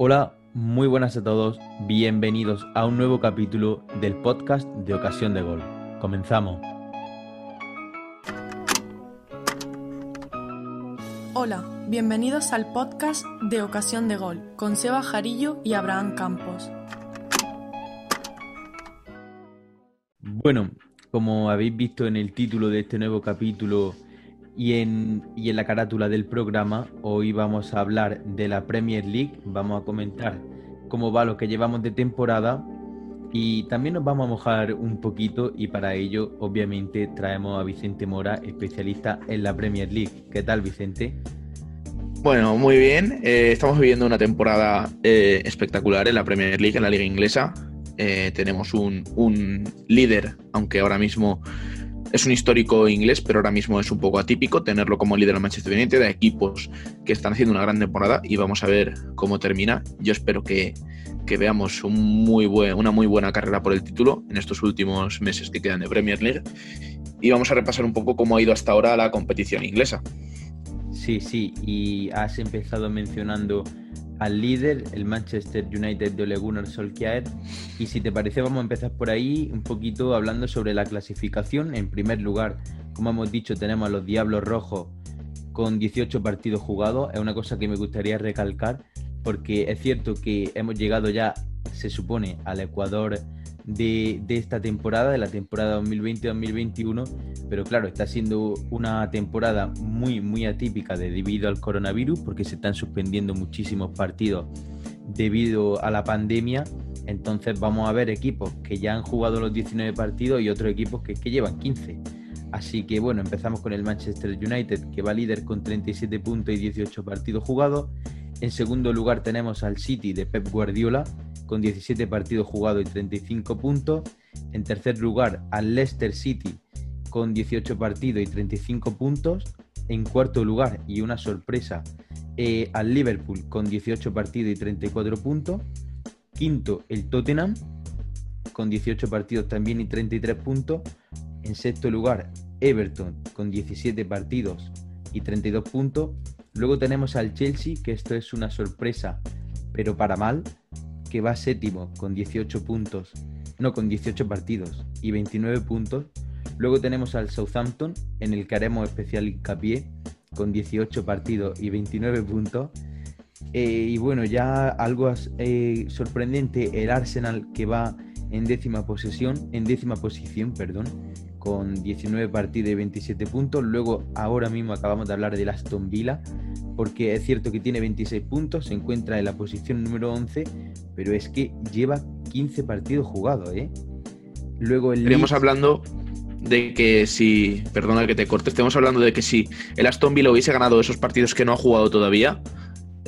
Hola, muy buenas a todos, bienvenidos a un nuevo capítulo del podcast de Ocasión de Gol. Comenzamos. Hola, bienvenidos al podcast de Ocasión de Gol con Seba Jarillo y Abraham Campos. Bueno, como habéis visto en el título de este nuevo capítulo y en, y en la carátula del programa, hoy vamos a hablar de la Premier League, vamos a comentar cómo va lo que llevamos de temporada y también nos vamos a mojar un poquito y para ello obviamente traemos a Vicente Mora, especialista en la Premier League. ¿Qué tal Vicente? Bueno, muy bien. Eh, estamos viviendo una temporada eh, espectacular en la Premier League, en la liga inglesa. Eh, tenemos un, un líder, aunque ahora mismo es un histórico inglés, pero ahora mismo es un poco atípico tenerlo como líder del Manchester United, de equipos que están haciendo una gran temporada y vamos a ver cómo termina. Yo espero que, veamos muy buen, una muy buena carrera por el título en estos últimos meses que quedan de Premier League y vamos a repasar un poco cómo ha ido hasta ahora la competición inglesa. Sí, sí, y has empezado mencionando al líder, el Manchester United de Ole Gunnar Solskjaer. Y si te parece, vamos a empezar por ahí un poquito hablando sobre la clasificación. En primer lugar, como hemos dicho, tenemos a los Diablos Rojos con 18 partidos jugados. Es una cosa que me gustaría recalcar porque es cierto que hemos llegado ya, se supone, al Ecuador de, esta temporada, de la temporada 2020-2021, pero claro, está siendo una temporada muy, muy atípica debido al coronavirus, porque se están suspendiendo muchísimos partidos debido a la pandemia. Entonces vamos a ver equipos que ya han jugado los 19 partidos y otros equipos que, que llevan 15. Así que bueno, empezamos con el Manchester United, que va líder con 37 puntos y 18 partidos jugados. En segundo lugar tenemos al City de Pep Guardiola, con 17 partidos jugados y 35 puntos. En tercer lugar, al Leicester City con 18 partidos y 35 puntos. En cuarto lugar, y una sorpresa, eh, al Liverpool con 18 partidos y 34 puntos. Quinto, el Tottenham con 18 partidos también y 33 puntos. En sexto lugar, Everton con 17 partidos y 32 puntos. Luego tenemos al Chelsea, que esto es una sorpresa, pero para mal, que va séptimo con 18 puntos, no con 18 partidos y 29 puntos. Luego tenemos al Southampton, en el que haremos especial hincapié, con 18 partidos y 29 puntos. Eh, y bueno, ya algo eh, sorprendente, el Arsenal que va en décima posesión, en décima posición, perdón, con 19 partidos y 27 puntos. Luego, ahora mismo acabamos de hablar del Aston Villa, porque es cierto que tiene 26 puntos, se encuentra en la posición número 11, pero es que lleva 15 partidos jugados, ¿eh? Luego el Estaríamos hablando de que si, perdona que te corte, estemos hablando de que si el Aston Villa hubiese ganado esos partidos que no ha jugado todavía,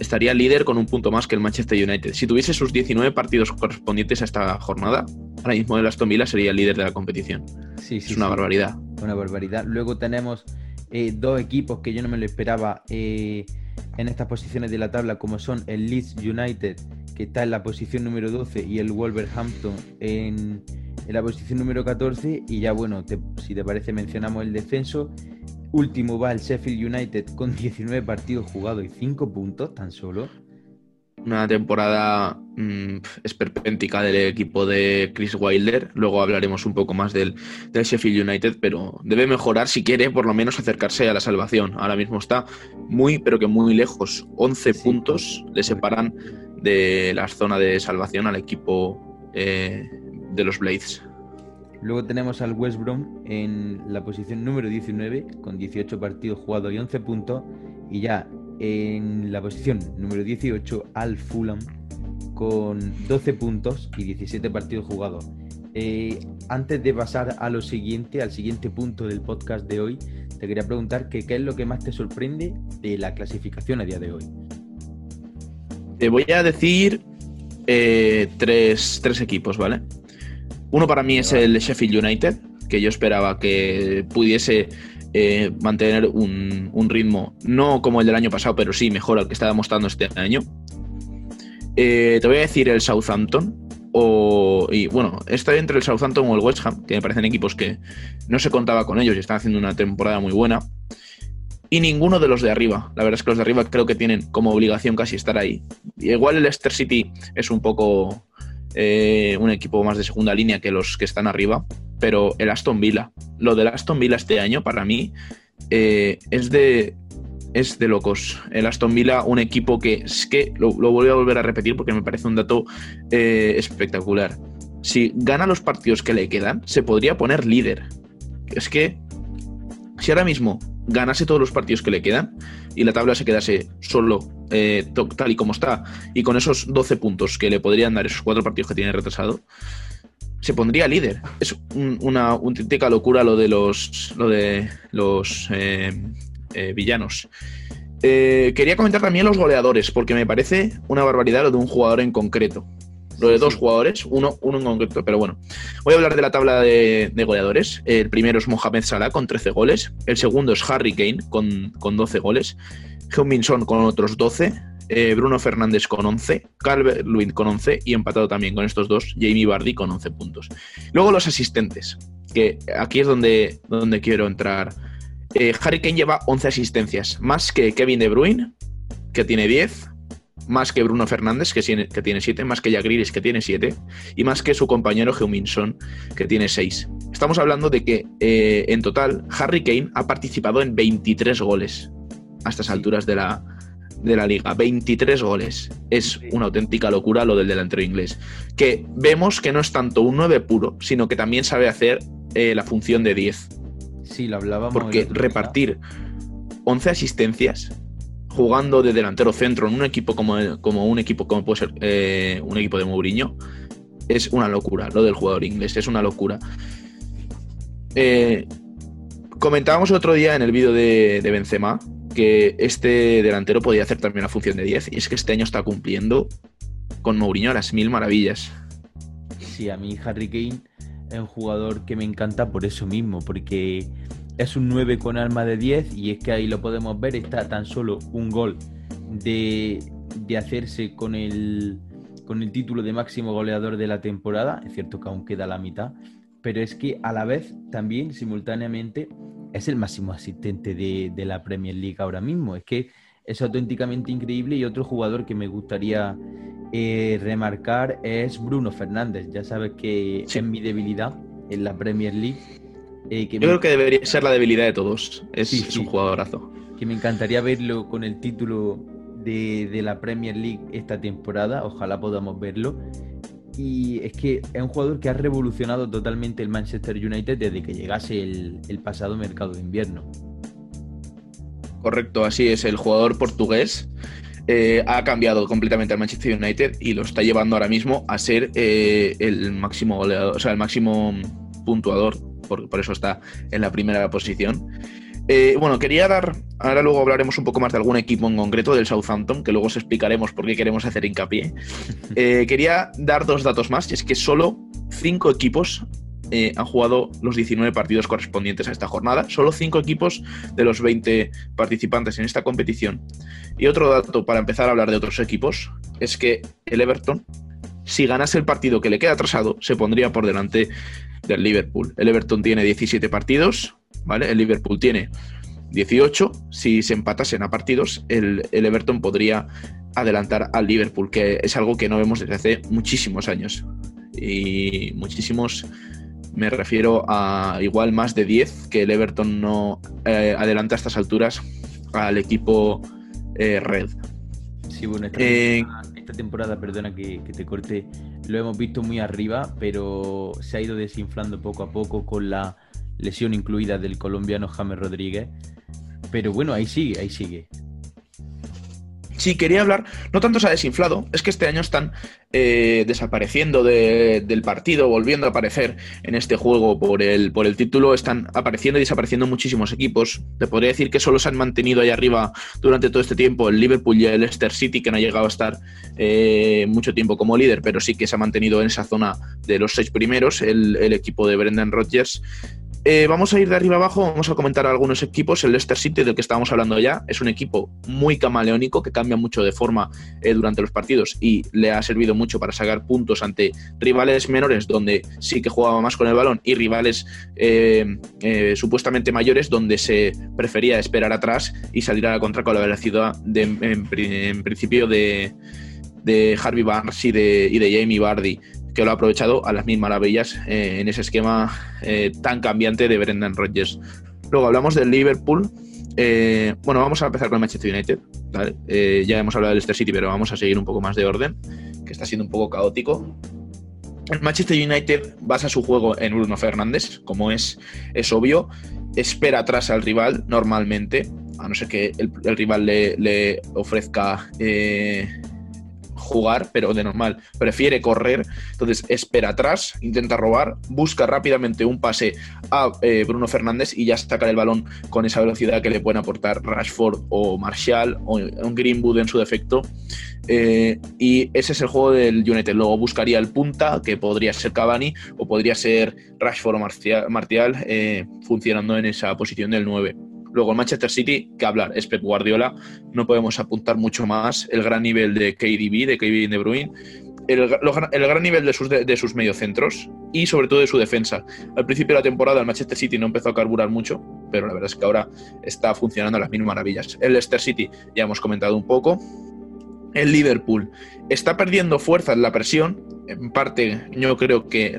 estaría líder con un punto más que el Manchester United. Si tuviese sus 19 partidos correspondientes a esta jornada, ahora mismo el Aston Villa sería el líder de la competición. Sí, sí, es una barbaridad. Una barbaridad. Luego tenemos eh, dos equipos que yo no me lo esperaba eh, en estas posiciones de la tabla, como son el Leeds United, que está en la posición número 12, y el Wolverhampton en, la posición número 14. Y ya bueno, si te parece mencionamos el descenso. Último va el Sheffield United con 19 partidos jugados y 5 puntos tan solo una temporada mmm, esperpéntica del equipo de Chris Wilder. Luego hablaremos un poco más del, Sheffield United, pero debe mejorar si quiere por lo menos acercarse a la salvación. Ahora mismo está muy, pero que muy lejos. 11 puntos le separan de la zona de salvación al equipo eh, de los Blades. Luego tenemos al West Brom en la posición número 19 con 18 partidos jugados y 11 puntos. Y ya en la posición número 18 al Fulham con 12 puntos y 17 partidos jugados. Eh, antes de pasar a lo siguiente, al siguiente punto del podcast de hoy, te quería preguntar qué es lo que más te sorprende de la clasificación a día de hoy. Te voy a decir eh, tres, tres, equipos, ¿vale? Uno para mí es el Sheffield United, que yo esperaba que pudiese eh, mantener un, ritmo, no como el del año pasado, pero sí mejor al que estaba mostrando este año. Eh, te voy a decir el Southampton. O, y bueno, estoy entre el Southampton o el West Ham, que me parecen equipos que no se contaba con ellos y están haciendo una temporada muy buena. y ninguno de los de arriba. La verdad es que los de arriba creo que tienen como obligación casi estar ahí. igual el Leicester City es un poco eh, un equipo más de segunda línea que los que están arriba, pero el Aston Villa, lo del Aston Villa este año para mí eh, es de es de locos. El Aston Villa, un equipo que es que lo, voy a volver a repetir porque me parece un dato eh, espectacular. Si gana los partidos que le quedan, se podría poner líder. Es que si ahora mismo ganase todos los partidos que le quedan y la tabla se quedase solo eh, tal y como está y con esos 12 puntos que le podrían dar esos cuatro partidos que tiene retrasado, se pondría líder. Es una auténtica locura lo de los, lo de los eh, eh, villanos. quería comentar también los goleadores, porque me parece una barbaridad lo de un jugador en concreto lo de dos jugadores, uno, uno en concreto, pero bueno. Voy a hablar de la tabla de, goleadores. El primero es Mohamed Salah con 13 goles. El segundo es Harry Kane con, con 12 goles. Heung-Min Son con otros 12. Eh, Bruno Fernández con 11. Calvert Lewin con 11. Y empatado también con estos dos, Jamie Bardi con 11 puntos. Luego los asistentes, que aquí es donde, donde quiero entrar. Eh, Harry Kane lleva 11 asistencias, más que Kevin De Bruyne, que tiene 10, más que Bruno Fernández, que tiene, que tiene siete, más que Jack que tiene siete, y más que su compañero Heuminson, que tiene seis. Estamos hablando de que eh, en total Harry Kane ha participado en 23 goles a estas alturas de la, de la liga. 23 goles. Es una auténtica locura lo del delantero inglés. Que vemos que no es tanto un 9 puro, sino que también sabe hacer eh, la función de 10. Sí, lo hablábamos. Porque repartir 11 asistencias jugando de delantero centro en un equipo como, como un equipo como puede ser eh, un equipo de Mourinho, es una locura. Lo del jugador inglés es una locura. Eh, comentábamos otro día en el vídeo de, de, Benzema que este delantero podía hacer también la función de 10 y es que este año está cumpliendo con Mourinho a las mil maravillas. Sí, a mí Harry Kane es un jugador que me encanta por eso mismo, porque es un 9 con alma de 10 y es que ahí lo podemos ver, está tan solo un gol de, hacerse con el, con el título de máximo goleador de la temporada, es cierto que aún queda la mitad, pero es que a la vez también simultáneamente es el máximo asistente de, la Premier League ahora mismo, es que es auténticamente increíble y otro jugador que me gustaría eh, remarcar es Bruno Fernández, ya sabes que es mi debilidad en la Premier League eh, Yo creo que debería ser la debilidad de todos. Es, un jugadorazo. Que me encantaría verlo con el título de, la Premier League esta temporada. Ojalá podamos verlo. Y es que es un jugador que ha revolucionado totalmente el Manchester United desde que llegase el, pasado mercado de invierno. Correcto, así es. El jugador portugués eh, ha cambiado completamente al Manchester United y lo está llevando ahora mismo a ser eh, el máximo goleador, o sea, el máximo puntuador por, eso está en la primera posición. Eh, bueno, quería dar, ahora luego hablaremos un poco más de algún equipo en concreto del Southampton, que luego os explicaremos por qué queremos hacer hincapié. Eh, quería dar dos datos más, y es que solo cinco equipos eh, han jugado los 19 partidos correspondientes a esta jornada, solo cinco equipos de los 20 participantes en esta competición. Y otro dato para empezar a hablar de otros equipos es que el Everton, si ganase el partido que le queda atrasado, se pondría por delante del Liverpool. El Everton tiene 17 partidos, ¿vale? El Liverpool tiene 18. Si se empatasen a partidos, el, Everton podría adelantar al Liverpool, que es algo que no vemos desde hace muchísimos años. Y muchísimos, me refiero a igual más de 10, que el Everton no eh, adelanta a estas alturas al equipo eh, Red. Sí, bueno, eh, temporada, perdona que, que te corte, lo hemos visto muy arriba, pero se ha ido desinflando poco a poco con la lesión incluida del colombiano James Rodríguez. Pero bueno, ahí sigue, ahí sigue. Sí, quería hablar, no tanto se ha desinflado, es que este año están eh, desapareciendo del partido, volviendo a aparecer en este juego por el, por el título, están apareciendo y desapareciendo muchísimos equipos. Te podría decir que solo se han mantenido ahí arriba durante todo este tiempo el Liverpool y el Leicester City, que no ha llegado a estar eh, mucho tiempo como líder, pero sí que se ha mantenido en esa zona de los seis primeros, el, equipo de Brendan Rodgers. Eh, vamos a ir de arriba abajo, vamos a comentar algunos equipos. El Leicester City, del que estábamos hablando ya, es un equipo muy camaleónico que cambia mucho de forma eh, durante los partidos y le ha servido mucho para sacar puntos ante rivales menores, donde sí que jugaba más con el balón, y rivales eh, supuestamente mayores, donde se prefería esperar atrás y salir a la contra con la velocidad de, en, principio de, Harvey Barnes y de, y de Jamie Bardi que lo ha aprovechado a las mil maravillas eh, en ese esquema eh, tan cambiante de Brendan Rodgers. Luego hablamos del Liverpool. Eh, bueno, vamos a empezar con el Manchester United. ya hemos hablado del Leicester City, pero vamos a seguir un poco más de orden, que está siendo un poco caótico. El Manchester United basa su juego en Bruno Fernández, como es, obvio. Espera atrás al rival normalmente, a no ser que el, rival le ofrezca jugar, pero de normal prefiere correr, entonces espera atrás, intenta robar, busca rápidamente un pase a eh, Bruno Fernández y ya saca el balón con esa velocidad que le pueden aportar Rashford o Martial o un Greenwood en su defecto. Eh, y ese es el juego del United. Luego buscaría el punta, que podría ser Cavani o podría ser Rashford o Martial, eh, funcionando en esa posición del 9. Luego el Manchester City, que hablar, es Pep Guardiola, no podemos apuntar mucho más. El gran nivel de KDB, de Kevin De Bruyne, el, gran nivel de sus, de, sus mediocentros y sobre todo de su defensa. Al principio de la temporada el Manchester City no empezó a carburar mucho, pero la verdad es que ahora está funcionando a las mil maravillas. El Leicester City ya hemos comentado un poco. El Liverpool está perdiendo fuerza en la presión. En parte, yo creo que,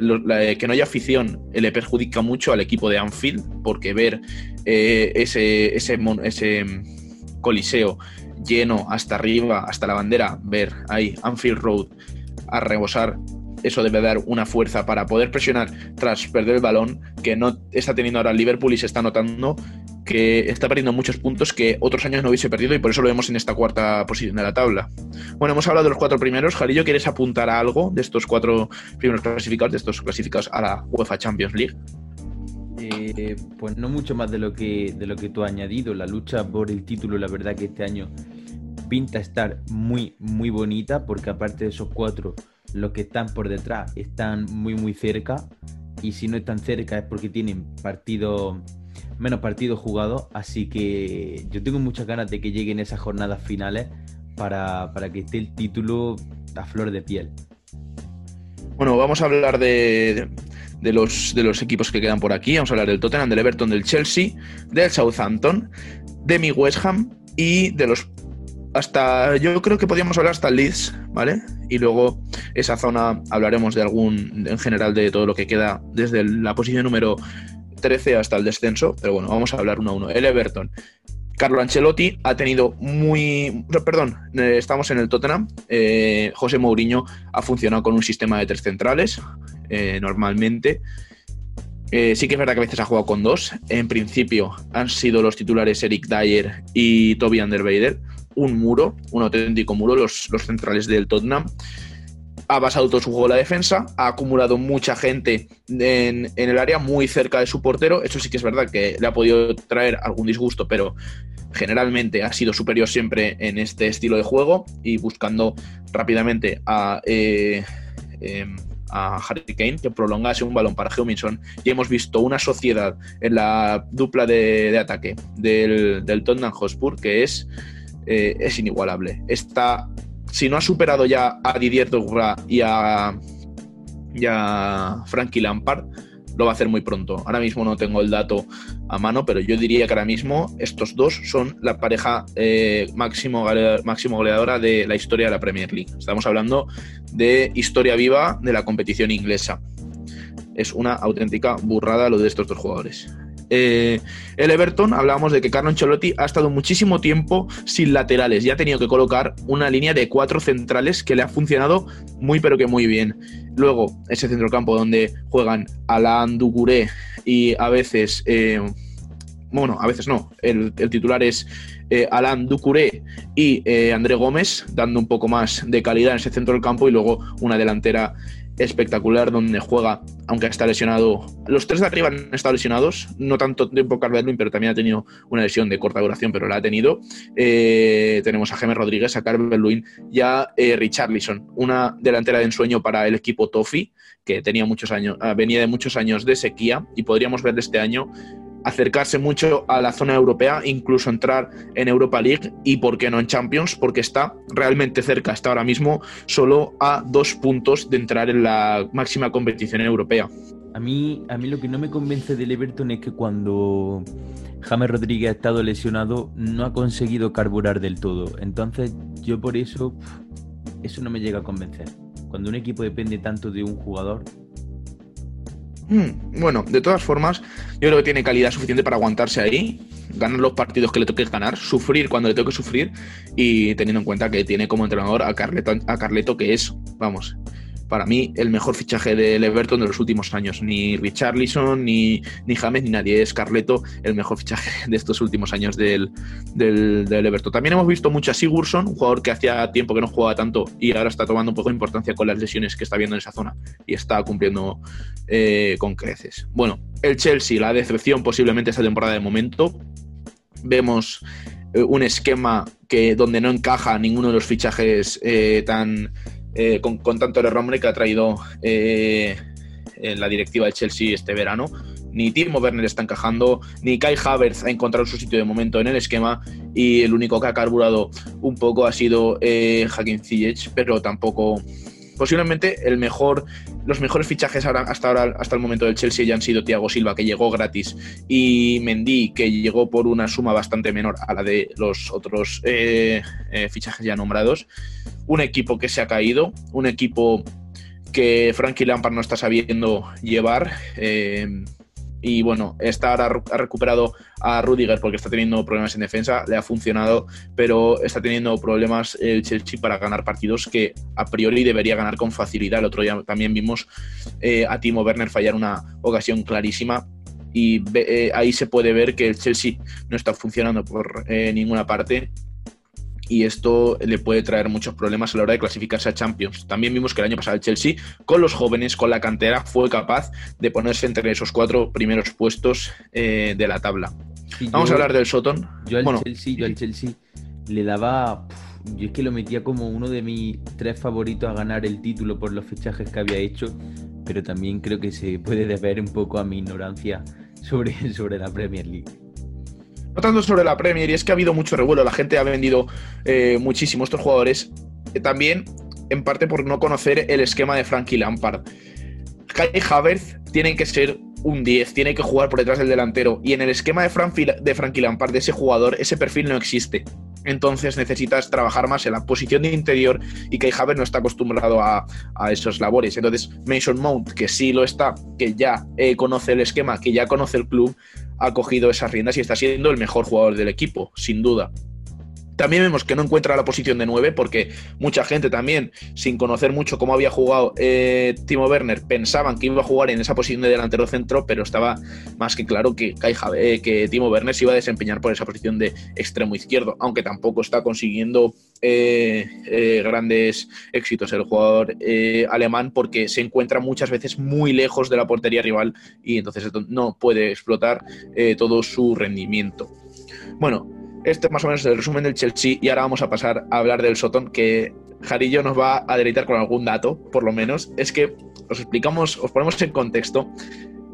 que no haya afición le perjudica mucho al equipo de Anfield, porque ver eh, ese, ese, ese coliseo lleno hasta arriba, hasta la bandera, ver ahí Anfield Road a rebosar, eso debe dar una fuerza para poder presionar tras perder el balón que no está teniendo ahora Liverpool y se está notando que está perdiendo muchos puntos que otros años no hubiese perdido y por eso lo vemos en esta cuarta posición de la tabla. Bueno, hemos hablado de los cuatro primeros. Jarillo, ¿quieres apuntar a algo de estos cuatro primeros clasificados, de estos clasificados a la UEFA Champions League? Eh, pues no mucho más de lo que de lo que tú has añadido. La lucha por el título, la verdad que este año pinta estar muy, muy bonita, porque aparte de esos cuatro, los que están por detrás están muy, muy cerca. Y si no están cerca es porque tienen partidos menos partidos jugados. Así que yo tengo muchas ganas de que lleguen esas jornadas finales para, para que esté el título a flor de piel. Bueno, vamos a hablar de, de los, de los equipos que quedan por aquí. Vamos a hablar del Tottenham, del Everton, del Chelsea, del Southampton, de mi West Ham y de los hasta yo creo que podríamos hablar hasta el Leeds, ¿vale? Y luego esa zona hablaremos de algún en general de todo lo que queda desde la posición número 13 hasta el descenso, pero bueno, vamos a hablar uno a uno. El Everton. Carlo Ancelotti ha tenido muy. Perdón, eh, estamos en el Tottenham. Eh, José Mourinho ha funcionado con un sistema de tres centrales. Eh, normalmente. Sí que es verdad que a veces ha jugado con dos. En principio han sido los titulares Eric Dyer y Toby Underweider. Un muro, un auténtico muro, los, los centrales del Tottenham. Ha basado todo su juego en la defensa, ha acumulado mucha gente en, en, el área muy cerca de su portero. Eso sí que es verdad que le ha podido traer algún disgusto, pero generalmente ha sido superior siempre en este estilo de juego y buscando rápidamente a eh, em, a Harry Kane que prolongase un balón para Heuminson y hemos visto una sociedad en la dupla de, ataque del, del, Tottenham Hotspur que es, eh, es inigualable. Está, si no ha superado ya a Didier Drogba y a, Frankie Lampard, lo va a hacer muy pronto. Ahora mismo no tengo el dato a mano, pero yo diría que ahora mismo estos dos son la pareja eh, máximo, máximo goleadora de la historia de la Premier League. Estamos hablando de historia viva de la competición inglesa. Es una auténtica burrada lo de estos dos jugadores. Eh, el Everton, hablábamos de que Carlo Ancelotti ha estado muchísimo tiempo sin laterales y ha tenido que colocar una línea de cuatro centrales que le ha funcionado muy pero que muy bien. Luego, ese centrocampo donde juegan Alain Ducouré y a veces, eh, bueno, a veces no, el, titular es eh, Alain Ducouré y André Gómez, dando un poco más de calidad en ese centro del campo y luego una delantera espectacular donde juega, aunque está lesionado. Los tres de arriba han estado lesionados, no tanto tiempo calvert pero también ha tenido una lesión de corta duración, pero la ha tenido. Eh, tenemos a James Rodríguez, a calvert y a eh, Richarlison, una delantera de ensueño para el equipo Toffee, que tenía muchos años, ah, venía de muchos años de sequía y podríamos ver este año acercarse mucho a la zona europea, incluso entrar en Europa League y, ¿por qué no en Champions? Porque está realmente cerca, está ahora mismo solo a dos puntos de entrar en la máxima competición europea. A mí, a mí lo que no me convence del Everton es que cuando James Rodríguez ha estado lesionado no ha conseguido carburar del todo. Entonces yo por eso, eso no me llega a convencer. Cuando un equipo depende tanto de un jugador, Mm, bueno, de todas formas, yo creo que tiene calidad suficiente para aguantarse ahí, ganar los partidos que le toque ganar, sufrir cuando le toque sufrir y teniendo en cuenta que tiene como entrenador a Carleto, a Carleto que es, vamos, para mí, el mejor fichaje del Everton de los últimos años. Ni Richarlison, ni, ni James, ni nadie. Es Carleto el mejor fichaje de estos últimos años del, del, Everton. También hemos visto mucho a Sigurdsson, un jugador que hacía tiempo que no jugaba tanto y ahora está tomando un poco de importancia con las lesiones que está viendo en esa zona y está cumpliendo eh, con creces. Bueno, el Chelsea, la decepción posiblemente esta temporada de momento. Vemos eh, un esquema que donde no encaja ninguno de los fichajes eh, tan eh, con, tanto el que ha traído eh, en la directiva de Chelsea este verano. Ni Timo Werner está encajando, ni Kai Havertz ha encontrado su sitio de momento en el esquema y el único que ha carburado un poco ha sido eh, Hakim pero tampoco posiblemente el mejor, los mejores fichajes hasta ahora, hasta el momento del Chelsea ya han sido Thiago Silva, que llegó gratis, y Mendy, que llegó por una suma bastante menor a la de los otros eh, eh, fichajes ya nombrados. Un equipo que se ha caído, un equipo que Frankie Lampard no está sabiendo llevar. Eh, y bueno, esta ahora ha recuperado a Rudiger porque está teniendo problemas en defensa, le ha funcionado, pero está teniendo problemas el Chelsea para ganar partidos que a priori debería ganar con facilidad. El otro día también vimos eh, a Timo Werner fallar una ocasión clarísima y eh, ahí se puede ver que el Chelsea no está funcionando por eh, ninguna parte y esto le puede traer muchos problemas a la hora de clasificarse a Champions. También vimos que el año pasado el Chelsea, con los jóvenes, con la cantera, fue capaz de ponerse entre esos cuatro primeros puestos eh, de la tabla. Vamos a hablar del Soton. Yo al, Chelsea, yo al Chelsea le daba... yo es que lo metía como uno de mis tres favoritos a ganar el título por los fichajes que había hecho, pero también creo que se puede deber un poco a mi ignorancia sobre, sobre la Premier League. No tanto sobre la Premier, y es que ha habido mucho revuelo, la gente ha vendido eh, muchísimo estos jugadores, también en parte por no conocer el esquema de Frankie Lampard. Kai Havertz tiene que ser un 10, tiene que jugar por detrás del delantero, y en el esquema de, de Frankie Lampard, de ese jugador, ese perfil no existe. Entonces necesitas trabajar más en la posición de interior y Kai Havertz no está acostumbrado a, a esos labores. Entonces Mason Mount, que sí lo está, que ya eh, conoce el esquema, que ya conoce el club, ha cogido esas riendas y está siendo el mejor jugador del equipo, sin duda. También vemos que no encuentra la posición de 9 porque mucha gente también, sin conocer mucho cómo había jugado eh, Timo Werner, pensaban que iba a jugar en esa posición de delantero centro, pero estaba más que claro que, eh, que Timo Werner se iba a desempeñar por esa posición de extremo izquierdo, aunque tampoco está consiguiendo eh, grandes éxitos el jugador alemán porque se encuentra muchas veces muy lejos de la portería rival y entonces no puede explotar todo su rendimiento. Bueno, este es más o menos el resumen del Chelsea y ahora vamos a pasar a hablar del Soton, que Jarillo nos va a deleitar con algún dato, por lo menos. Es que os explicamos, os ponemos en contexto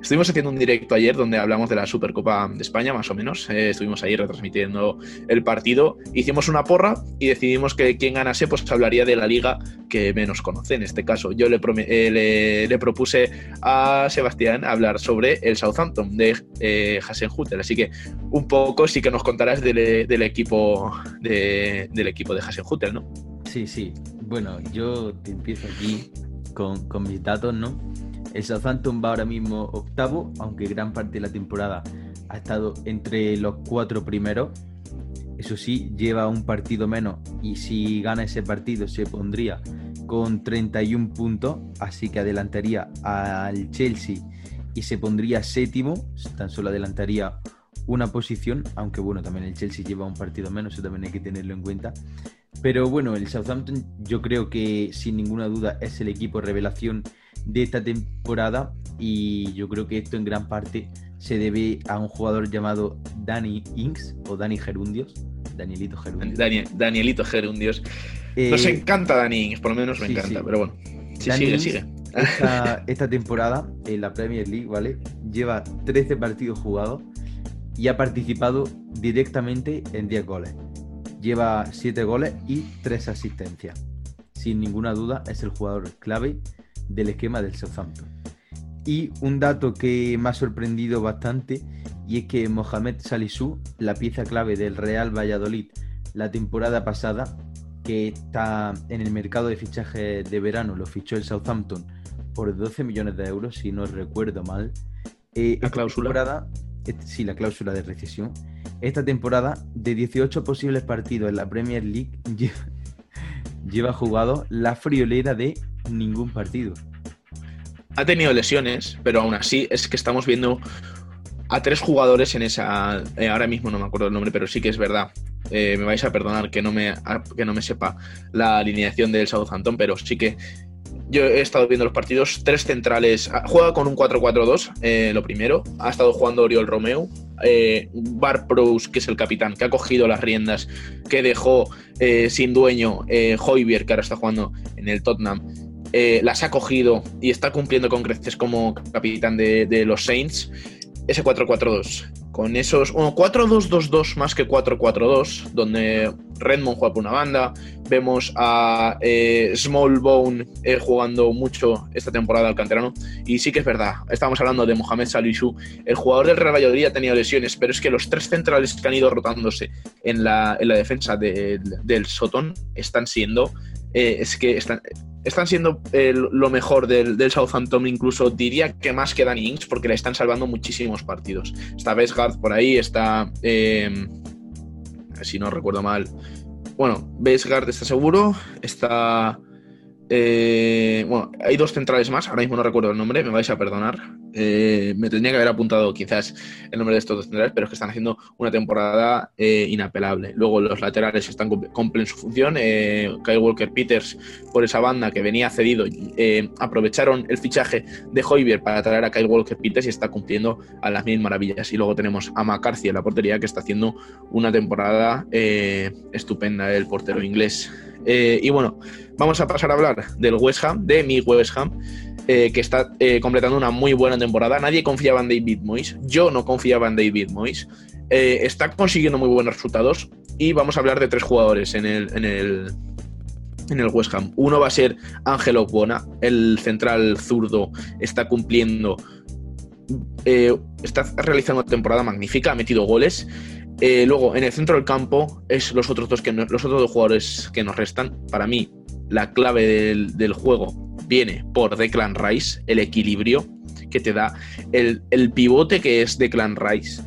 Estuvimos haciendo un directo ayer donde hablamos de la Supercopa de España, más o menos. Eh, estuvimos ahí retransmitiendo el partido. Hicimos una porra y decidimos que quien ganase pues hablaría de la liga que menos conoce. En este caso, yo le, eh, propuse a Sebastián hablar sobre el Southampton de eh, Hasenhutel. Así que un poco sí que nos contarás del, equipo de, del equipo de Hasenhutel, ¿no? Sí, sí. Bueno, yo te empiezo aquí con, con mis datos, ¿no? El Southampton va ahora mismo octavo, aunque gran parte de la temporada ha estado entre los cuatro primeros. Eso sí, lleva un partido menos y si gana ese partido se pondría con 31 puntos, así que adelantaría al Chelsea y se pondría séptimo, tan solo adelantaría una posición, aunque bueno, también el Chelsea lleva un partido menos, eso también hay que tenerlo en cuenta. Pero bueno, el Southampton yo creo que sin ninguna duda es el equipo revelación de esta temporada y yo creo que esto en gran parte se debe a un jugador llamado Danny Inks o Dani Gerundios. Danielito Gerundios. Danielito Gerundios. Nos eh, encanta Dani Inks, por lo menos me encanta, pero bueno. sigue, sigue. Esta, esta, temporada en la Premier League, ¿vale? Lleva 13 partidos jugados y ha participado directamente en 10 goles. Lleva 7 goles y 3 asistencias. Sin ninguna duda es el jugador clave del esquema del Southampton. Y un dato que me ha sorprendido bastante y es que Mohamed Salisu, la pieza clave del Real Valladolid la temporada pasada, que está en el mercado de fichaje de verano, lo fichó el Southampton por 12 millones de euros, si no recuerdo mal. Eh, la cláusula. sí, la cláusula de recesión. Esta temporada, de 18 posibles partidos en la Premier League, lleva jugado la friolera de ningún partido. Ha tenido lesiones, pero aún así es que estamos viendo a tres jugadores en esa. Eh, ahora mismo no me acuerdo el nombre, pero sí que es verdad. Eh, me vais a perdonar que no me, que no me sepa la alineación del Southampton, pero sí que yo he estado viendo los partidos. Tres centrales. Ah, juega con un 4-4-2, eh, lo primero. Ha estado jugando Oriol Romeo. Bar Prous, que es el capitán, que ha cogido las riendas, que dejó sin dueño Hoybier, que ahora está jugando en el Tottenham eh, las ha cogido y está cumpliendo con creces como capitán de, los Saints, ese 4-4-2. Con esos, bueno, 4-2-2-2 más que 4-4-2, donde Redmond juega por una banda. Vemos a eh, Smallbone eh, jugando mucho esta temporada al canterano. Y sí que es verdad, estamos hablando de Mohamed Salisu. El jugador del Real Valladolid ha tenido lesiones, pero es que los tres centrales que han ido rotándose en la, defensa del Sotón están siendo. Es que están, están siendo eh, lo mejor del, Southampton, incluso diría que más que Danny Ings, porque le están salvando muchísimos partidos. Está Vesgard por ahí, está. Eh, si no recuerdo mal. Bueno, Vesgard está seguro, está. Eh, bueno, hay dos centrales más, ahora mismo no recuerdo el nombre, me vais a perdonar. Eh, me tendría que haber apuntado quizás el nombre de estos dos centrales, pero es que están haciendo una temporada eh, inapelable. Luego los laterales están cumplen su función. Kyle Walker Peters por esa banda que venía cedido, aprovecharon el fichaje de Hoybier para traer a Kyle Walker Peters y está cumpliendo a las mil maravillas. Y luego tenemos a McCarthy en la portería que está haciendo una temporada estupenda, el portero inglés. Y bueno, vamos a pasar a hablar del West Ham, de mi West Ham, eh, que está eh, completando una muy buena temporada. Nadie confiaba en David Moyes, yo no confiaba en David Moyes. Eh, está consiguiendo muy buenos resultados y vamos a hablar de tres jugadores en el, en el, en el West Ham. Uno va a ser Ángelo Buona, el central zurdo, está cumpliendo, está realizando una temporada magnífica, ha metido goles. Luego, en el centro del campo, es los otros dos que los otros dos jugadores que nos restan. Para mí, la clave del, juego viene por Declan Rice, el equilibrio que te da, el, pivote que es Declan Rice.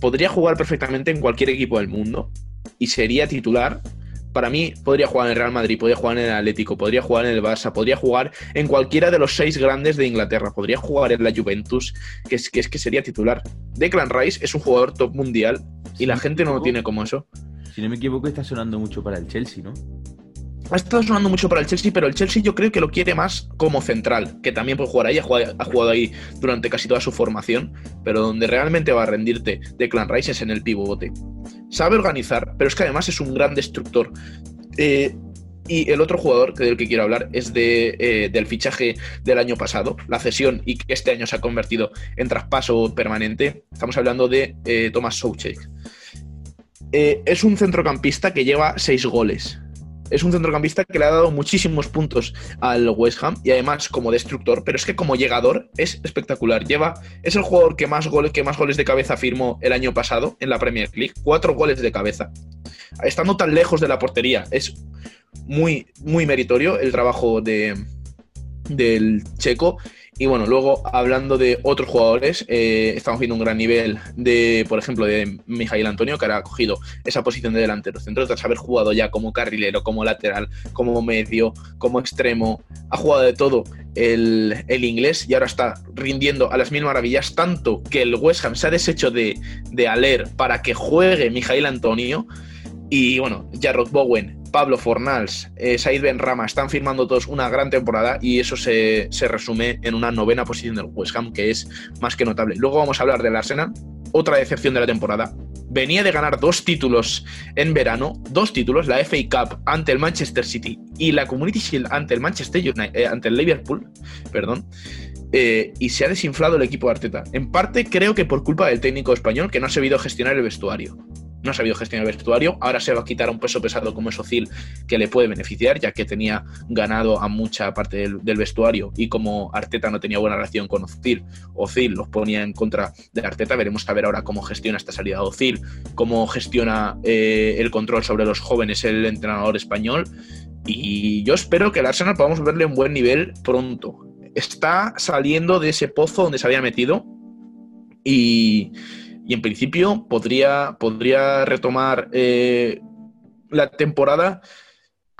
Podría jugar perfectamente en cualquier equipo del mundo y sería titular. Para mí, podría jugar en el Real Madrid, podría jugar en el Atlético, podría jugar en el Barça, podría jugar en cualquiera de los seis grandes de Inglaterra, podría jugar en la Juventus, que es que, es que sería titular. Declan Rice es un jugador top mundial y la gente no lo tiene como eso. Si no me equivoco, está sonando mucho para el Chelsea, ¿no? ha estado sonando mucho para el Chelsea, pero el Chelsea yo creo que lo quiere más como central, que también puede jugar ahí, ha jugado, ahí durante casi toda su formación, pero donde realmente va a rendirte de Clan Rice es en el pivote. Sabe organizar, pero es que además es un gran destructor. Eh, y el otro jugador del que quiero hablar es de, eh, del fichaje del año pasado, la cesión y que este año se ha convertido en traspaso permanente. Estamos hablando de eh, Thomas Soucek. es un centrocampista que lleva seis goles es un centrocampista que le ha dado muchísimos puntos al West Ham y además como destructor, pero es que como llegador es espectacular. Lleva, es el jugador que más goles, que más goles de cabeza firmó el año pasado en la Premier League, cuatro goles de cabeza. Estando tan lejos de la portería, es muy, muy meritorio el trabajo de, del checo y bueno, luego hablando de otros jugadores, eh, estamos viendo un gran nivel de, por ejemplo, de Mijail Antonio, que ahora ha cogido esa posición de delantero centro tras haber jugado ya como carrilero, como lateral, como medio, como extremo. Ha jugado de todo el, inglés y ahora está rindiendo a las mil maravillas, tanto que el West Ham se ha deshecho de, de Aler para que juegue Mijail Antonio. Y bueno, Jarrod Bowen Pablo Fornals, eh, Said Ben Rama están firmando todos una gran temporada y eso se, se, resume en una novena posición del West Ham, que es más que notable. Luego vamos a hablar del Arsenal, otra decepción de la temporada. Venía de ganar dos títulos en verano, dos títulos, la FA Cup ante el Manchester City y la Community Shield ante el Manchester United, eh, ante el Liverpool, perdón. Eh, y se ha desinflado el equipo de Arteta. En parte creo que por culpa del técnico español que no ha sabido gestionar el vestuario no ha sabido gestionar el vestuario. Ahora se va a quitar un peso pesado como es Ozil, que le puede beneficiar, ya que tenía ganado a mucha parte del, vestuario. Y como Arteta no tenía buena relación con Ozil, Ozil los ponía en contra de Arteta. Veremos a ver ahora cómo gestiona esta salida de Ozil, cómo gestiona eh, el control sobre los jóvenes el entrenador español. Y yo espero que el Arsenal podamos verle un buen nivel pronto. Está saliendo de ese pozo donde se había metido. Y y en principio podría, podría retomar eh, la temporada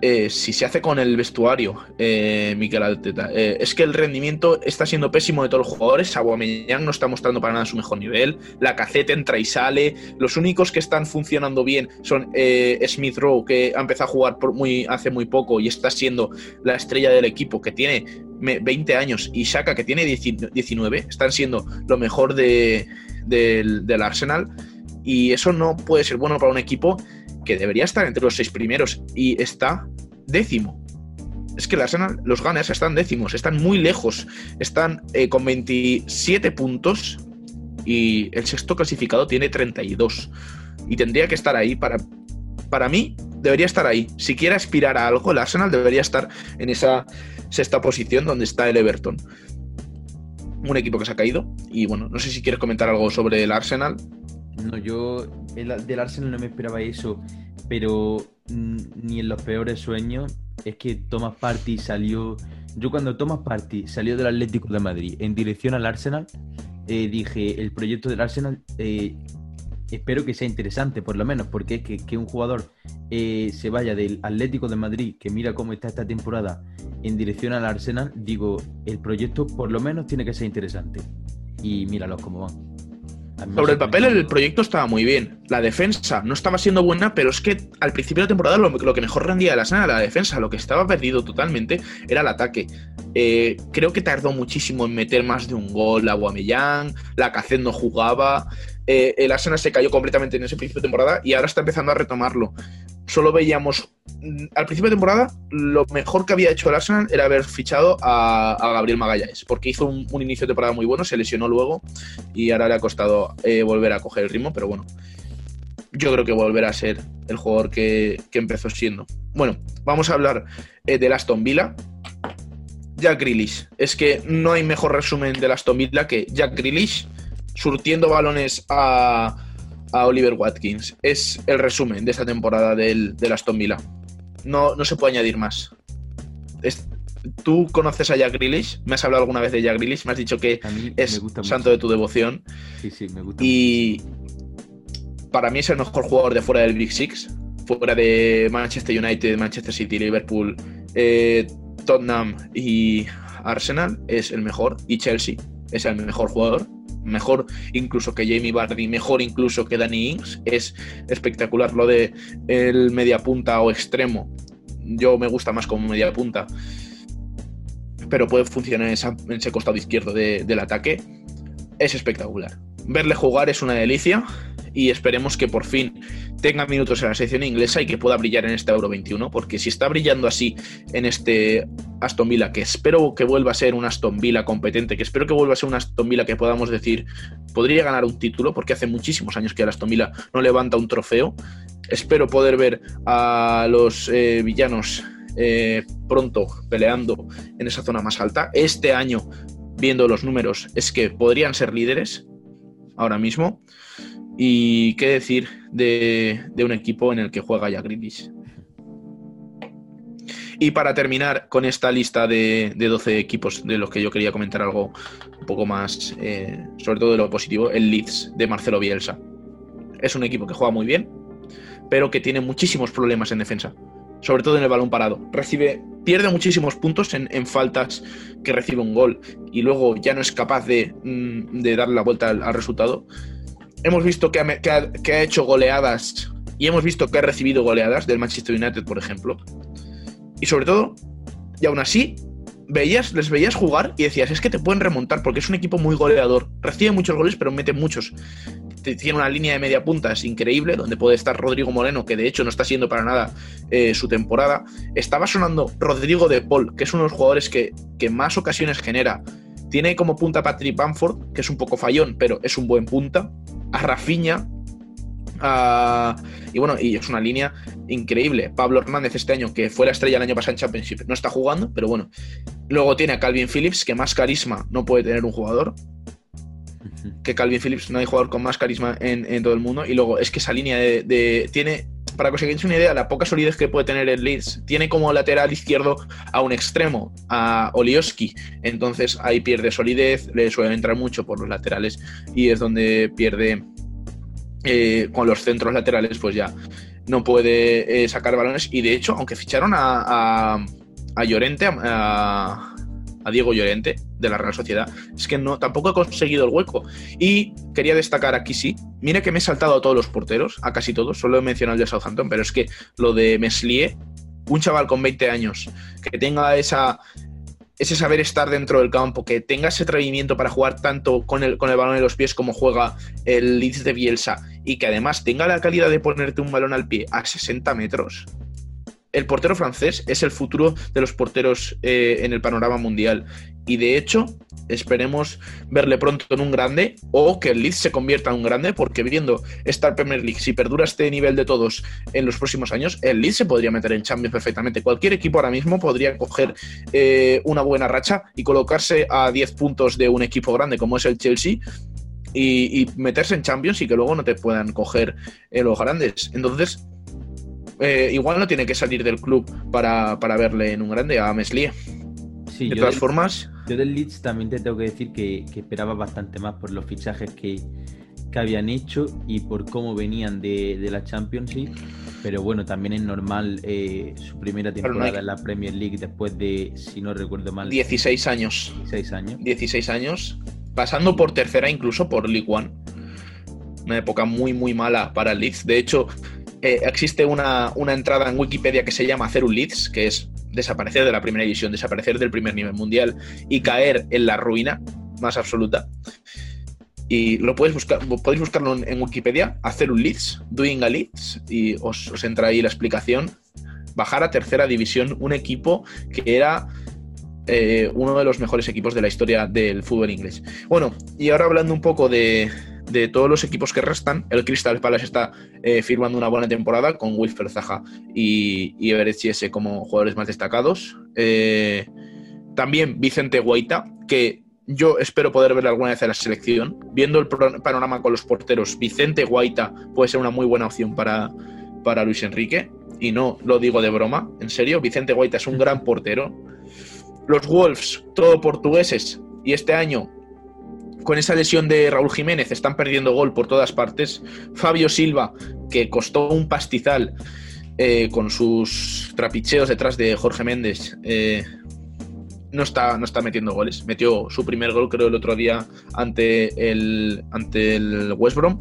eh, si se hace con el vestuario, eh, Miquel Alteta. es que el rendimiento está siendo pésimo de todos los jugadores. Aubameyang no está mostrando para nada su mejor nivel. La caceta entra y sale. Los únicos que están funcionando bien son Smith Rowe, que ha empezado a jugar por muy, hace muy poco y está siendo la estrella del equipo, que tiene 20 años, y Shaka, que tiene 19. Están siendo lo mejor de, del, Arsenal y eso no puede ser bueno para un equipo que debería estar entre los seis primeros y está décimo. Es que el Arsenal, los Gunners están décimos, están muy lejos, están eh, con 27 puntos y el sexto clasificado tiene 32. Y tendría que estar ahí para, para mí, debería estar ahí. Si quiere aspirar a algo, el Arsenal debería estar en esa sexta posición donde está el Everton un equipo que se ha caído. Y bueno, no sé si quieres comentar algo sobre el Arsenal. No, yo del Arsenal no me esperaba eso, pero ni en los peores sueños es que Thomas Party salió. Yo cuando Thomas Party salió del Atlético de Madrid en dirección al Arsenal, eh, dije, el proyecto del Arsenal eh, espero que sea interesante, por lo menos, porque es que, que un jugador eh, se vaya del Atlético de Madrid, que mira cómo está esta temporada, en dirección al Arsenal, digo, el proyecto por lo menos tiene que ser interesante. Y míralos cómo van. Sobre el papel, el proyecto estaba muy bien. La defensa no estaba siendo buena, pero es que al principio de la temporada lo, que mejor rendía de la escena era la defensa. Lo que estaba perdido totalmente era el ataque. Eh, creo que tardó muchísimo en meter más de un gol a Guamellán. La Cacet no jugaba. Eh, el Arsenal se cayó completamente en ese principio de temporada y ahora está empezando a retomarlo. Solo veíamos mm, al principio de temporada lo mejor que había hecho el Arsenal era haber fichado a, Gabriel Magallanes, porque hizo un, inicio de temporada muy bueno, se lesionó luego y ahora le ha costado eh, volver a coger el ritmo, pero bueno, yo creo que volverá a ser el jugador que, empezó siendo. Bueno, vamos a hablar eh, del Aston Villa. Jack Grealish. Es que no hay mejor resumen del Aston Villa que Jack Grealish surtiendo balones a, Oliver Watkins. Es el resumen de esta temporada del, Aston Villa. No, no se puede añadir más. ¿Tú conoces a Jack Grealish? ¿Me has hablado alguna vez de Jack Grealish? Me has dicho que es santo de tu devoción. Sí, sí, me gusta. Y para mí es el mejor jugador de fuera del Big Six. Fuera de Manchester United, Manchester City, Liverpool, eh, Tottenham y Arsenal es el mejor. Y Chelsea es el mejor jugador mejor incluso que Jamie Vardy, mejor incluso que Danny Ings. Es espectacular lo de el media punta o extremo. Yo me gusta más como media punta, pero puede funcionar en, ese costado izquierdo del ataque. Es espectacular. Verle jugar es una delicia y esperemos que por fin tenga minutos en la sección inglesa y que pueda brillar en este Euro 21, porque si está brillando así en este Aston Villa, que espero que vuelva a ser un Aston Villa competente, que espero que vuelva a ser un Aston Villa que podamos decir podría ganar un título, porque hace muchísimos años que el Aston Villa no levanta un trofeo. Espero poder ver a los eh, villanos eh, pronto peleando en esa zona más alta. Este año, viendo los números, es que podrían ser líderes ahora mismo. Y qué decir de, un equipo en el que juega ya Grealish. Y para terminar con esta lista de, 12 equipos de los que yo quería comentar algo un poco más, eh, sobre todo de lo positivo, el Leeds de Marcelo Bielsa. Es un equipo que juega muy bien, pero que tiene muchísimos problemas en defensa, sobre todo en el balón parado. Recibe, pierde muchísimos puntos en, faltas que recibe un gol y luego ya no es capaz de, mm, darle la vuelta al resultado hemos visto que ha, hecho goleadas Y hemos visto que ha recibido goleadas del Manchester United, por ejemplo. Y sobre todo, y aún así, veías, les veías jugar y decías, es que te pueden remontar porque es un equipo muy goleador. Recibe muchos goles, pero mete muchos. Tiene una línea de media punta es increíble, donde puede estar Rodrigo Moreno, que de hecho no está siendo para nada eh, su temporada. Estaba sonando Rodrigo de Paul, que es uno de los jugadores que, que más ocasiones genera. Tiene como punta Patrick Bamford, que es un poco fallón, pero es un buen punta. A Rafinha, y bueno, y es una línea increíble. Pablo Hernández este año, que fue la estrella el año pasado en Championship, no está jugando, pero bueno. Luego tiene a Calvin Phillips, que más carisma no puede tener un jugador. Que Calvin Phillips no hay jugador con más carisma en, todo el mundo. Y luego es que esa línea de, tiene para que os hagáis una idea, la poca solidez que puede tener el Leeds, tiene como lateral izquierdo a un extremo, a Olioski. Entonces ahí pierde solidez, le suele entrar mucho por los laterales y es donde pierde eh, con los centros laterales, pues ya no puede eh, sacar balones. Y de hecho, aunque ficharon a, a, Llorente, a, Diego Llorente de la Real Sociedad, es que no, tampoco ha conseguido el hueco. Y quería destacar aquí sí, mire que me he saltado a todos los porteros, a casi todos, solo he mencionado el de Southampton, pero es que lo de Meslier, un chaval con 20 años, que tenga esa, ese saber estar dentro del campo, que tenga ese atrevimiento para jugar tanto con el, con el balón en los pies como juega el Leeds de Bielsa y que además tenga la calidad de ponerte un balón al pie a 60 metros. El portero francés es el futuro de los porteros eh, en el panorama mundial y de hecho esperemos verle pronto en un grande o que el Leeds se convierta en un grande porque viendo esta Premier League, si perdura este nivel de todos en los próximos años, el Leeds se podría meter en Champions perfectamente. Cualquier equipo ahora mismo podría coger eh, una buena racha y colocarse a 10 puntos de un equipo grande como es el Chelsea y, meterse en Champions y que luego no te puedan coger en los grandes. Entonces, eh, igual no tiene que salir del club para, verle en un grande a Meslier. Sí, de todas formas. Yo del Leeds también te tengo que decir que, esperaba bastante más por los fichajes que, habían hecho y por cómo venían de, la Championship. Pero bueno, también es normal eh, su primera temporada en la Premier League después de, si no recuerdo mal, 16 años. 16 años. 16 años pasando por tercera incluso por League One. Una época muy, muy mala para el Leeds. De hecho, eh, existe una, entrada en Wikipedia que se llama hacer un Leeds, que es desaparecer de la primera división, desaparecer del primer nivel mundial y caer en la ruina más absoluta. Y lo puedes buscar, podéis buscarlo en, Wikipedia, hacer un Leeds, doing a Leeds, y os, os entra ahí la explicación. Bajar a tercera división, un equipo que era eh, uno de los mejores equipos de la historia del fútbol inglés. Bueno, y ahora hablando un poco de, todos los equipos que restan, el Crystal Palace está eh, firmando una buena temporada con Wilfred Zaha y, y Everett como jugadores más destacados. Eh, también Vicente Guaita, que yo espero poder ver alguna vez en la selección. Viendo el panorama con los porteros, Vicente Guaita puede ser una muy buena opción para, para Luis Enrique. Y no lo digo de broma, en serio, Vicente Guaita es un gran portero los Wolves, todo portugueses, y este año, con esa lesión de Raúl Jiménez, están perdiendo gol por todas partes. Fabio Silva, que costó un pastizal eh, con sus trapicheos detrás de Jorge Méndez, eh, no, está, no está metiendo goles. Metió su primer gol, creo, el otro día ante el, ante el West Brom.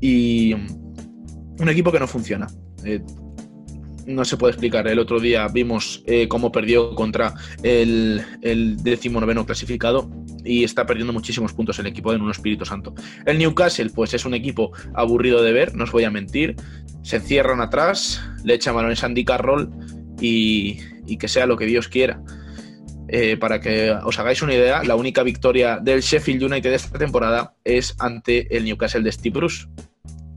Y un equipo que no funciona. Eh, no se puede explicar. El otro día vimos eh, cómo perdió contra el, el noveno clasificado y está perdiendo muchísimos puntos el equipo de un Espíritu Santo. El Newcastle, pues es un equipo aburrido de ver, no os voy a mentir. Se encierran atrás, le echan balones a Andy Carroll y, que sea lo que Dios quiera. Eh, para que os hagáis una idea, la única victoria del Sheffield United de esta temporada es ante el Newcastle de Steve Bruce.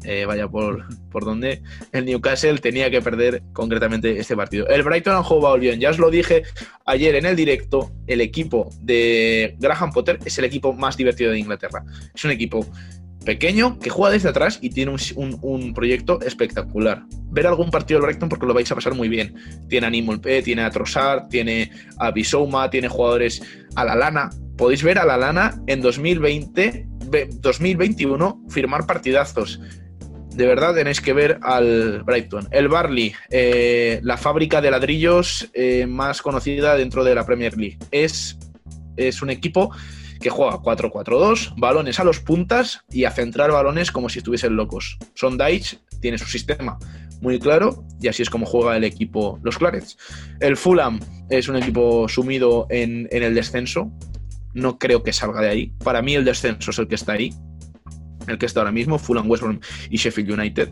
Eh, vaya por, por donde el Newcastle tenía que perder concretamente este partido. El Brighton ha jugado bien, ya os lo dije ayer en el directo, el equipo de Graham Potter es el equipo más divertido de Inglaterra. Es un equipo pequeño que juega desde atrás y tiene un, proyecto espectacular. Ver algún partido del Brighton porque lo vais a pasar muy bien. Tiene a Nimolpe, tiene a Trossard, tiene a Bisouma, tiene jugadores a la lana. Podéis ver a la lana en 2020, 2021 firmar partidazos de verdad tenéis que ver al Brighton. El Barley, eh, la fábrica de ladrillos eh, más conocida dentro de la Premier League. Es, es un equipo que juega 4-4-2, balones a los puntas y a centrar balones como si estuviesen locos. Son Deitch tiene su sistema muy claro y así es como juega el equipo los Clarets. El Fulham es un equipo sumido en, en el descenso, no creo que salga de ahí. Para mí el descenso es el que está ahí, el que está ahora mismo, Fulham, West Brom y Sheffield United.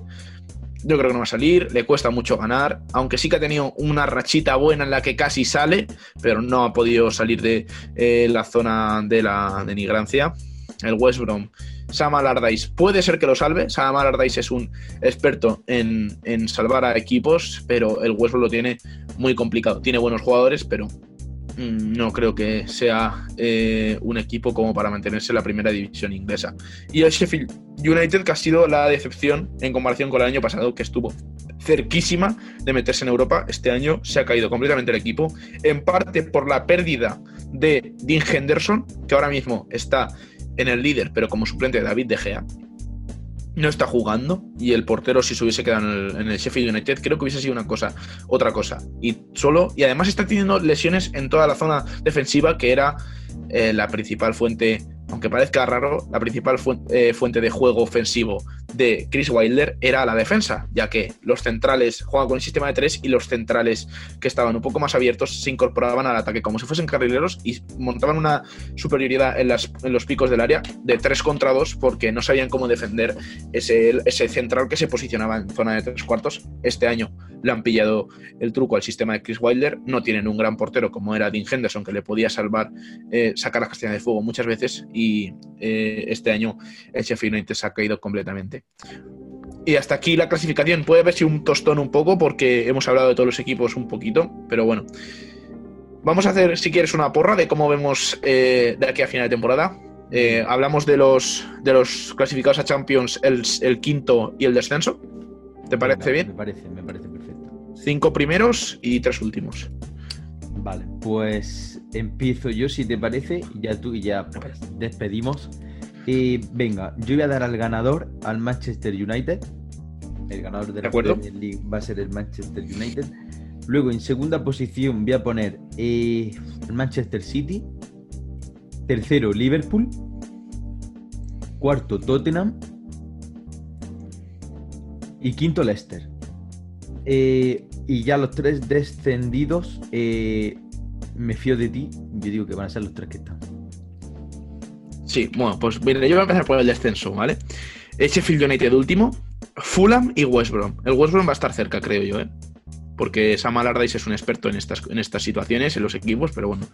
Yo creo que no va a salir, le cuesta mucho ganar, aunque sí que ha tenido una rachita buena en la que casi sale, pero no ha podido salir de eh, la zona de la denigrancia. El West Brom, Sam Allardyce, puede ser que lo salve. Sam Allardyce es un experto en, en salvar a equipos, pero el West Brom lo tiene muy complicado. Tiene buenos jugadores, pero no creo que sea eh, un equipo como para mantenerse en la primera división inglesa. Y el Sheffield United, que ha sido la decepción en comparación con el año pasado, que estuvo cerquísima de meterse en Europa, este año se ha caído completamente el equipo, en parte por la pérdida de Dean Henderson, que ahora mismo está en el líder, pero como suplente de David De Gea, no está jugando y el portero si se hubiese quedado en el, Sheffield United creo que hubiese sido una cosa otra cosa. Y solo y además está teniendo lesiones en toda la zona defensiva que era eh, la principal fuente aunque parezca raro, la principal eh, fuente de juego ofensivo de Chris Wilder era la defensa, ya que los centrales jugaban con el sistema de tres y los centrales que estaban un poco más abiertos se incorporaban al ataque como si fuesen carrileros y montaban una superioridad en, los picos del área de tres contra dos porque no sabían cómo defender ese, ese central que se posicionaba en zona de tres cuartos. Este año le han pillado el truco al sistema de Chris Wilder, no tienen un gran portero como era Dean Henderson que le podía salvar, eh, sacar la castaña de fuego muchas veces y y eh, este año el Sheffield United se ha caído completamente. Y hasta aquí la clasificación. Puede verse un tostón un poco porque hemos hablado de todos los equipos un poquito, pero bueno. Vamos a hacer, si quieres, una porra de cómo vemos eh, de aquí a final de temporada. Eh, hablamos de los, de los clasificados a Champions, el, quinto y el descenso. ¿Te parece bien? Me parece, me parece perfecto. Cinco primeros y tres últimos. Vale, pues empiezo yo si te parece, ya tú y ya pues, despedimos. Y venga, yo voy a dar al ganador, al Manchester United. El ganador de la Premier League va a ser el Manchester United. Luego en segunda posición voy a poner eh, el Manchester City. Tercero, Liverpool. Cuarto, Tottenham. Y quinto, Leicester. Eh, y ya los tres descendidos, eh, me fío de ti. Yo digo que van a ser los tres que están. Sí, bueno, pues yo voy a empezar por el descenso, ¿vale? Sheffield United último, Fulham y West Brom. El West Brom va a estar cerca, creo yo, ¿eh? Porque Sam Allardyce es un experto en estas, en estas situaciones, en los equipos, pero bueno,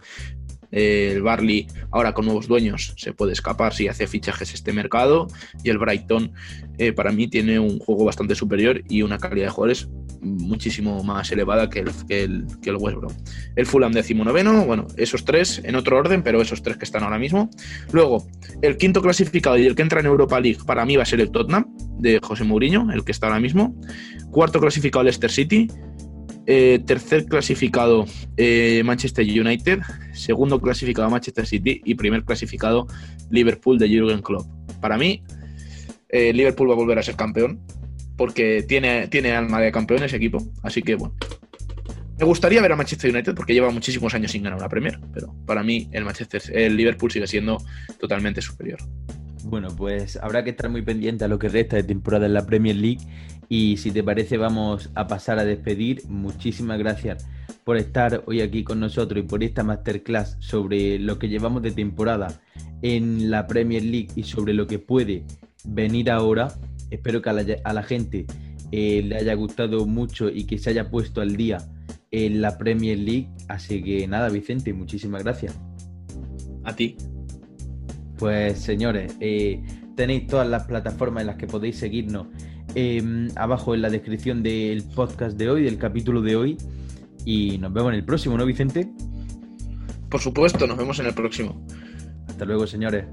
el Barley ahora con nuevos dueños se puede escapar si hace fichajes este mercado y el Brighton eh, para mí tiene un juego bastante superior y una calidad de jugadores muchísimo más elevada que el, que el, que el West Brom. El Fulham noveno, bueno, esos tres en otro orden, pero esos tres que están ahora mismo. Luego, el quinto clasificado y el que entra en Europa League para mí va a ser el Tottenham de José Mourinho, el que está ahora mismo. Cuarto clasificado Leicester City. Eh, tercer clasificado eh, Manchester United, segundo clasificado Manchester City y primer clasificado Liverpool de Jürgen Klopp. Para mí, eh, Liverpool va a volver a ser campeón porque tiene, tiene alma de campeón ese equipo. Así que bueno. Me gustaría ver a Manchester United porque lleva muchísimos años sin ganar una Premier, pero para mí el Manchester, el Liverpool sigue siendo totalmente superior. Bueno, pues habrá que estar muy pendiente a lo que resta de temporada en la Premier League y si te parece vamos a pasar a despedir. Muchísimas gracias por estar hoy aquí con nosotros y por esta masterclass sobre lo que llevamos de temporada en la Premier League y sobre lo que puede venir ahora. Espero que a la, gente eh, le haya gustado mucho y que se haya puesto al día en la Premier League. Así que nada, Vicente, muchísimas gracias. A ti. Pues señores, eh, tenéis todas las plataformas en las que podéis seguirnos em, abajo en la descripción del podcast de hoy, del capítulo de hoy. Y nos vemos en el próximo, ¿no, Vicente? Por supuesto, nos vemos en el próximo. Hasta luego, señores.